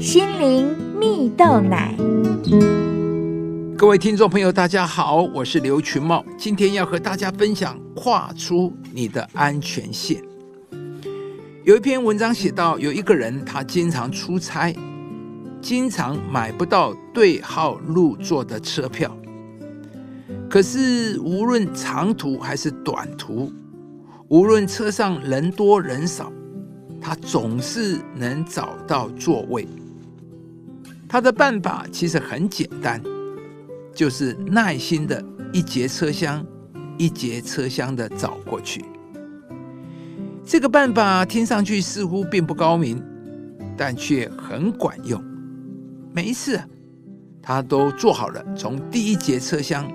心灵蜜豆奶。各位听众朋友，大家好，我是刘群茂，今天要和大家分享跨出你的安全线。有一篇文章写到，有一个人他经常出差，经常买不到对号入座的车票。可是无论长途还是短途，无论车上人多人少，他总是能找到座位。他的办法其实很简单，就是耐心的一节车厢一节车厢的找过去。这个办法听上去似乎并不高明，但却很管用。每一次，他都做好了从第一节车厢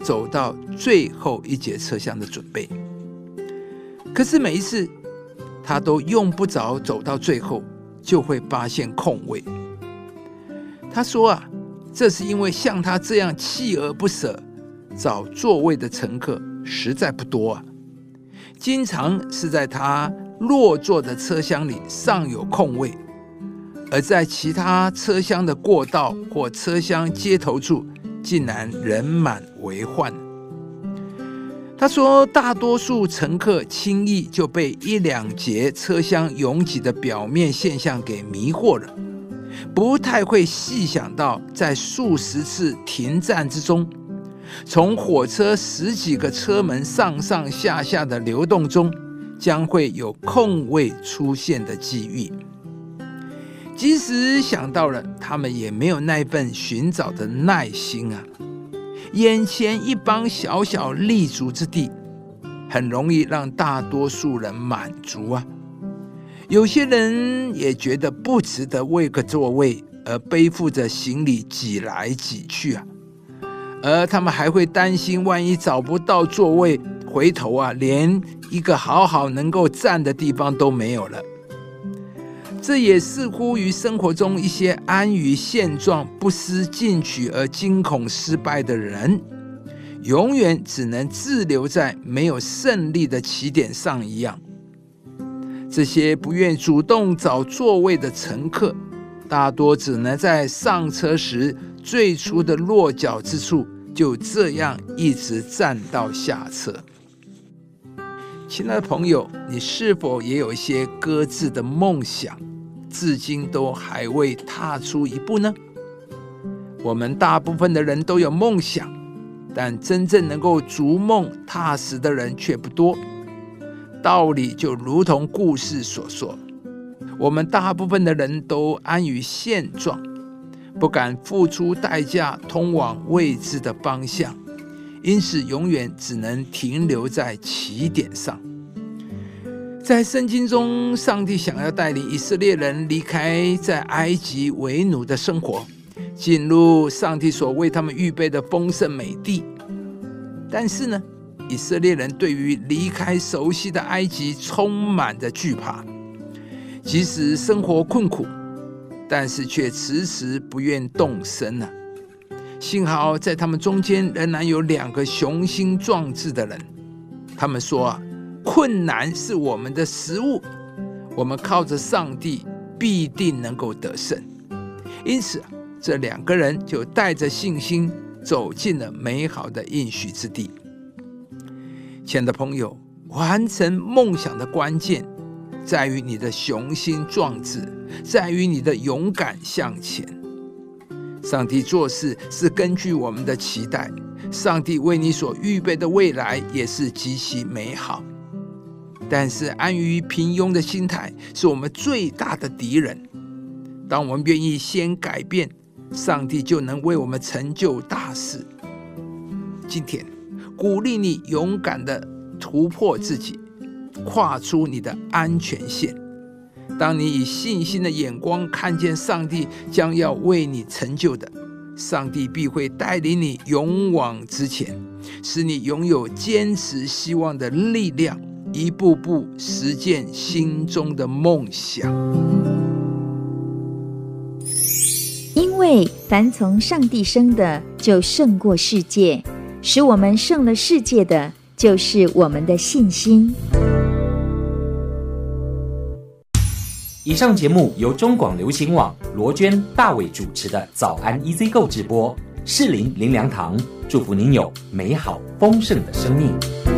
走到最后一节车厢的准备。可是每一次，他都用不着走到最后，就会发现空位。他说啊，这是因为像他这样锲而不舍找座位的乘客实在不多啊。经常是在他落座的车厢里尚有空位，而在其他车厢的过道或车厢接头处，竟然人满为患。他说，大多数乘客轻易就被一两节车厢拥挤的表面现象给迷惑了，不太会细想到在数十次停站之中。从火车十几个车门上上下下的流动中，将会有空位出现的机遇。即使想到了，他们也没有那份寻找的耐心啊！眼前一帮小小立足之地，很容易让大多数人满足啊。有些人也觉得不值得为个座位而背负着行李挤来挤去啊。而他们还会担心，万一找不到座位，回头啊，连一个好好能够站的地方都没有了。这也似乎于生活中一些安于现状、不思进取而惊恐失败的人，永远只能滞留在没有胜利的起点上一样。这些不愿主动找座位的乘客，大多只能在上车时。最初的落脚之处，就这样一直站到下车。亲爱的朋友，你是否也有一些搁置的梦想，至今都还未踏出一步呢？我们大部分的人都有梦想，但真正能够逐梦踏实的人却不多。道理就如同故事所说，我们大部分的人都安于现状。不敢付出代价通往未知的方向，因此永远只能停留在起点上。在圣经中，上帝想要带领以色列人离开在埃及为奴的生活，进入上帝所为他们预备的丰盛美地。但是呢，以色列人对于离开熟悉的埃及充满着惧怕，即使生活困苦。但是却迟迟不愿动身呢。幸好在他们中间仍然有两个雄心壮志的人。他们说，困难是我们的食物，我们靠着上帝必定能够得胜。因此，这两个人就带着信心走进了美好的应许之地。亲爱的朋友，完成梦想的关键。在于你的雄心壮志，在于你的勇敢向前。上帝做事是根据我们的期待，上帝为你所预备的未来也是极其美好。但是安于平庸的心态是我们最大的敌人。当我们愿意先改变，上帝就能为我们成就大事。今天鼓励你勇敢的突破自己。跨出你的安全线。当你以信心的眼光看见上帝将要为你成就的，上帝必会带领你勇往直前，使你拥有坚持希望的力量，一步步实现心中的梦想。因为凡从上帝生的，就胜过世界；使我们胜了世界的，就是我们的信心。以上节目由中广流行网罗娟、大伟主持的《早安 EZ 购》直播，适林林良堂祝福您有美好丰盛的生命。